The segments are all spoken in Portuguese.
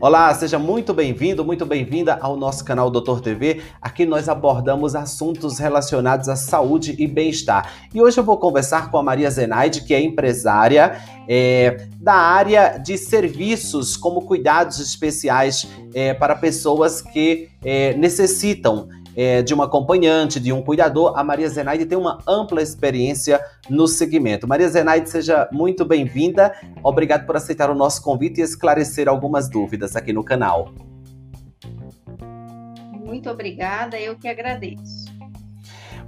Olá, seja muito bem-vindo, muito bem-vinda ao nosso canal Doutor TV. Aqui nós abordamos assuntos relacionados à saúde e bem-estar. E hoje eu vou conversar com a Maria Zenaide, que é empresária é, da área de serviços como cuidados especiais é, para pessoas que é, necessitam é, de uma acompanhante, de um cuidador, a Maria Zenaide tem uma ampla experiência no segmento. Maria Zenaide, seja muito bem-vinda. Obrigado por aceitar o nosso convite e esclarecer algumas dúvidas aqui no canal. Muito obrigada, eu que agradeço.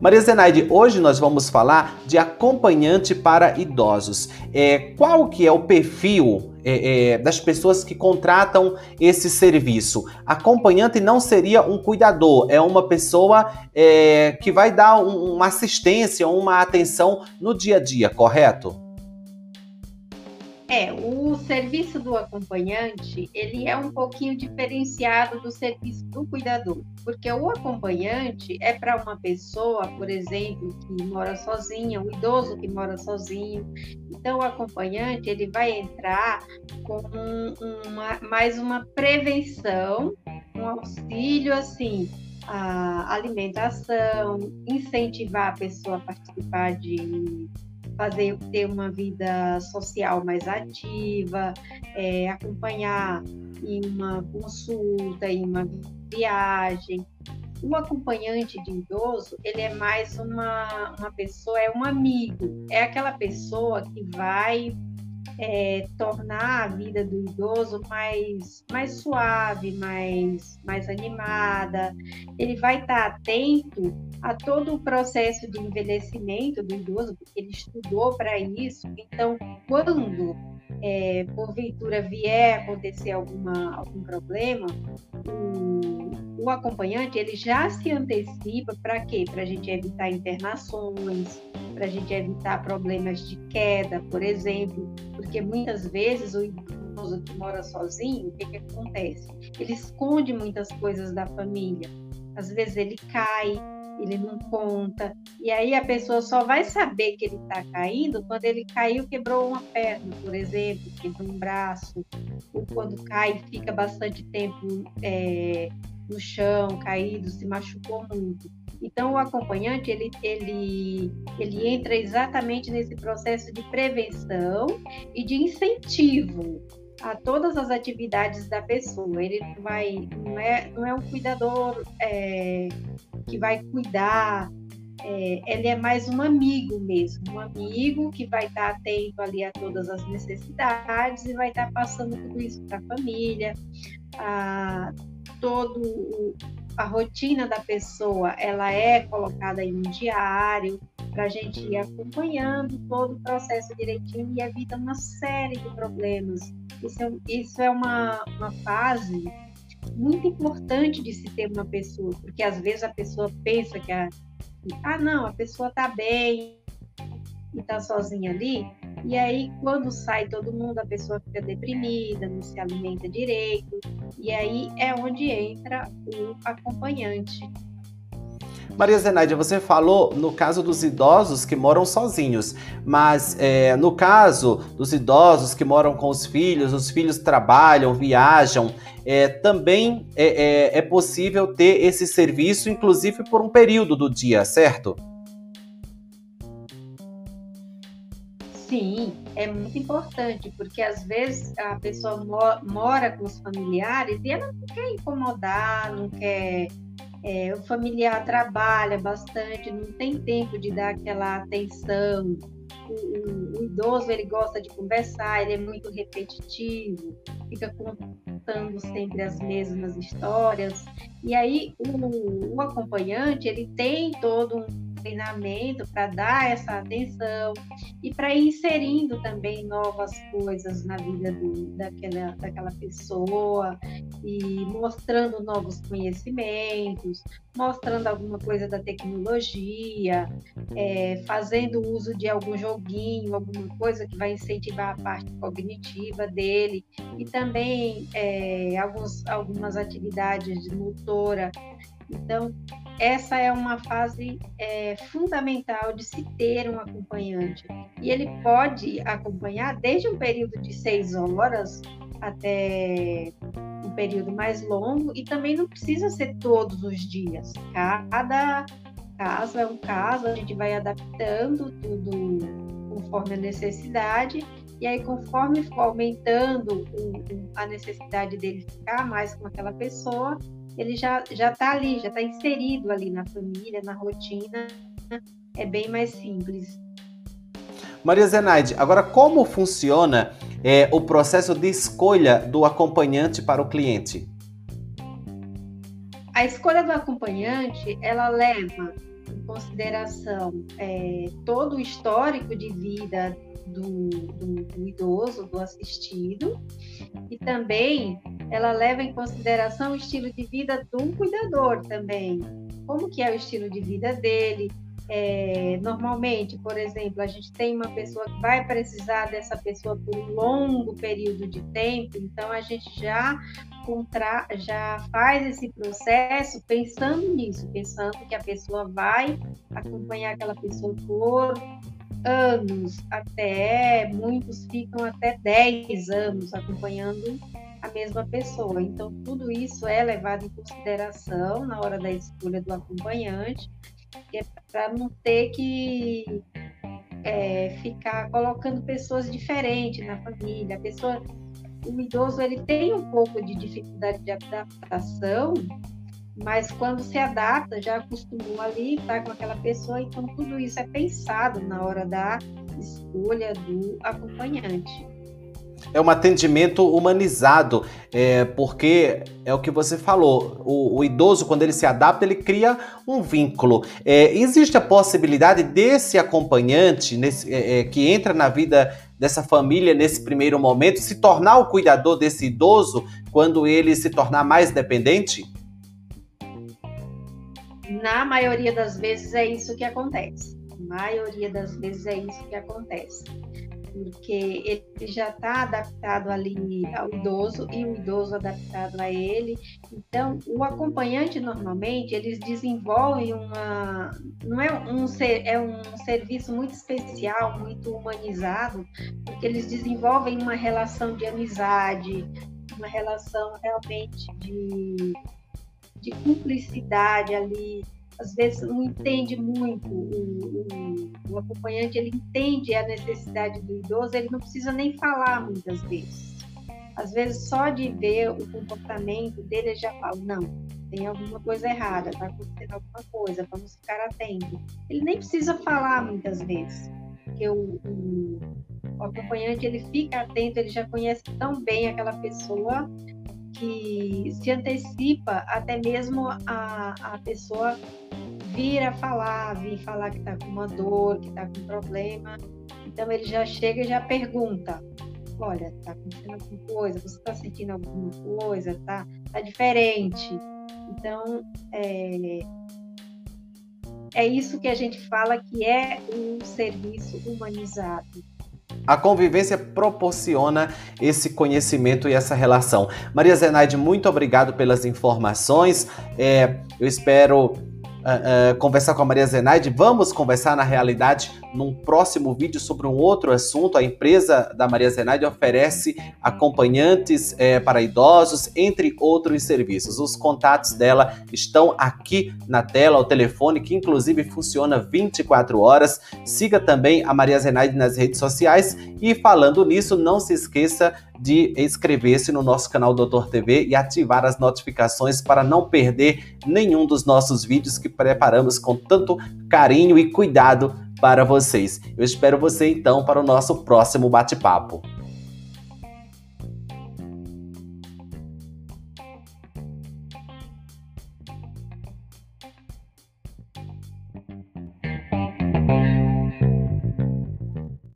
Maria Zenaide, hoje nós vamos falar de acompanhante para idosos. É, qual que é o perfil é, é, das pessoas que contratam esse serviço? Acompanhante não seria um cuidador, é uma pessoa é, que vai dar um, uma assistência, uma atenção no dia a dia, correto? É, o serviço do acompanhante, ele é um pouquinho diferenciado do serviço do cuidador, porque o acompanhante é para uma pessoa, por exemplo, que mora sozinha, um idoso que mora sozinho. Então, o acompanhante, ele vai entrar com uma, mais uma prevenção, um auxílio, assim, a alimentação, incentivar a pessoa a participar de fazer ter uma vida social mais ativa, é, acompanhar em uma consulta, em uma viagem. O acompanhante de idoso, ele é mais uma, uma pessoa, é um amigo, é aquela pessoa que vai é, tornar a vida do idoso mais, mais suave, mais, mais animada. Ele vai estar atento a todo o processo de envelhecimento do idoso, porque ele estudou para isso. Então, quando é, porventura vier acontecer alguma, algum problema, o, o acompanhante ele já se antecipa para quê? Para a gente evitar internações, para a gente evitar problemas de queda, por exemplo, porque muitas vezes o idoso que mora sozinho, o que, que acontece? Ele esconde muitas coisas da família. Às vezes ele cai, ele não conta, e aí a pessoa só vai saber que ele está caindo quando ele caiu, quebrou uma perna, por exemplo, quebrou um braço, ou quando cai fica bastante tempo é, no chão, caído, se machucou muito. Então, o acompanhante, ele, ele, ele entra exatamente nesse processo de prevenção e de incentivo a todas as atividades da pessoa. Ele vai, não é, não é um cuidador é, que vai cuidar, é, ele é mais um amigo mesmo, um amigo que vai estar atento ali a todas as necessidades e vai estar passando tudo isso para a família, a, todo a rotina da pessoa, ela é colocada em um diário para a gente ir acompanhando todo o processo direitinho e evita uma série de problemas. Isso é, isso é uma, uma fase muito importante de se ter uma pessoa, porque às vezes a pessoa pensa que a, ah não, a pessoa está bem e está sozinha ali, e aí quando sai todo mundo a pessoa fica deprimida, não se alimenta direito, e aí é onde entra o acompanhante. Maria Zenaide, você falou no caso dos idosos que moram sozinhos, mas é, no caso dos idosos que moram com os filhos, os filhos trabalham, viajam, é, também é, é, é possível ter esse serviço, inclusive por um período do dia, certo? Sim, é muito importante, porque às vezes a pessoa mora com os familiares e ela não quer incomodar, não quer é, o familiar trabalha bastante, não tem tempo de dar aquela atenção. O, o, o, idoso ele gosta de conversar, ele é muito repetitivo, fica contando sempre as mesmas histórias. E aí o, o acompanhante ele tem todo um treinamento para dar essa atenção e para ir inserindo também novas coisas na vida do, daquela, daquela pessoa e mostrando novos conhecimentos, mostrando alguma coisa da tecnologia, é, fazendo uso de algum joguinho, alguma coisa que vai incentivar a parte cognitiva dele e também é, alguns, algumas atividades de motora. Então, essa é uma fase é, fundamental de se ter um acompanhante. E ele pode acompanhar desde um período de seis horas até um período mais longo e também não precisa ser todos os dias. Cada caso é um caso, a gente vai adaptando tudo conforme a necessidade e aí conforme for aumentando a necessidade dele ficar mais com aquela pessoa, ele já já está ali, já está inserido ali na família, na rotina, é bem mais simples. Maria Zenaide, agora como funciona é, o processo de escolha do acompanhante para o cliente? A escolha do acompanhante, ela leva em consideração é, todo o histórico de vida do, do, do, idoso, do assistido, e também ela leva em consideração o estilo de vida do cuidador também, como que é o estilo de vida dele, é, normalmente, por exemplo, a gente tem uma pessoa que vai precisar dessa pessoa por um longo período de tempo, então a gente já contra, já faz esse processo pensando nisso, pensando que a pessoa vai acompanhar aquela pessoa por anos, até muitos ficam até 10 anos acompanhando a mesma pessoa. Então, tudo isso é levado em consideração na hora da escolha do acompanhante é para não ter que é, ficar colocando pessoas diferentes na família. A pessoa, o idoso, ele tem um pouco de dificuldade de adaptação, mas quando se adapta, já acostumou ali, está com aquela pessoa, então tudo isso é pensado na hora da escolha do acompanhante é um atendimento humanizado, é, porque é o que você falou, o, o, idoso, quando ele se adapta, ele cria um vínculo. É, existe a possibilidade desse acompanhante nesse, é, é, que entra na vida dessa família nesse primeiro momento se tornar o cuidador desse idoso quando ele se tornar mais dependente? Na maioria das vezes é isso que acontece. Na maioria das vezes é isso que acontece porque ele já está adaptado ali ao idoso e o idoso adaptado a ele. Então, o acompanhante normalmente eles desenvolvem uma, não é um é um serviço muito especial, muito humanizado, porque eles desenvolvem uma relação de amizade, uma relação realmente de de cumplicidade ali às vezes não entende muito o, o, o, acompanhante, ele entende a necessidade do idoso, ele não precisa nem falar muitas vezes. Às vezes só de ver o comportamento dele, ele já fala, não, tem alguma coisa errada, está acontecendo alguma coisa, vamos ficar atentos. Ele nem precisa falar muitas vezes, porque o, o, o acompanhante ele fica atento, ele já conhece tão bem aquela pessoa que se antecipa até mesmo a, a pessoa vir a falar, vir falar que está com uma dor, que está com um problema. Então ele já chega e já pergunta: olha, está acontecendo alguma coisa? Você está sentindo alguma coisa? Tá, tá diferente? Então é, é isso que a gente fala que é um serviço humanizado. A convivência proporciona esse conhecimento e essa relação. Maria Zenaide, muito obrigado pelas informações. É, eu espero uh, uh, conversar com a Maria Zenaide. Vamos conversar, na realidade, num próximo vídeo sobre um outro assunto. A empresa da Maria Zenaide oferece acompanhantes uh, para idosos, entre outros serviços. Os contatos dela estão aqui na tela, o telefone, que inclusive funciona 24 horas. Siga também a Maria Zenaide nas redes sociais. E falando nisso, não se esqueça de inscrever-se no nosso canal Doutor TV e ativar as notificações para não perder nenhum dos nossos vídeos que preparamos com tanto carinho e cuidado para vocês. Eu espero você então para o nosso próximo bate-papo.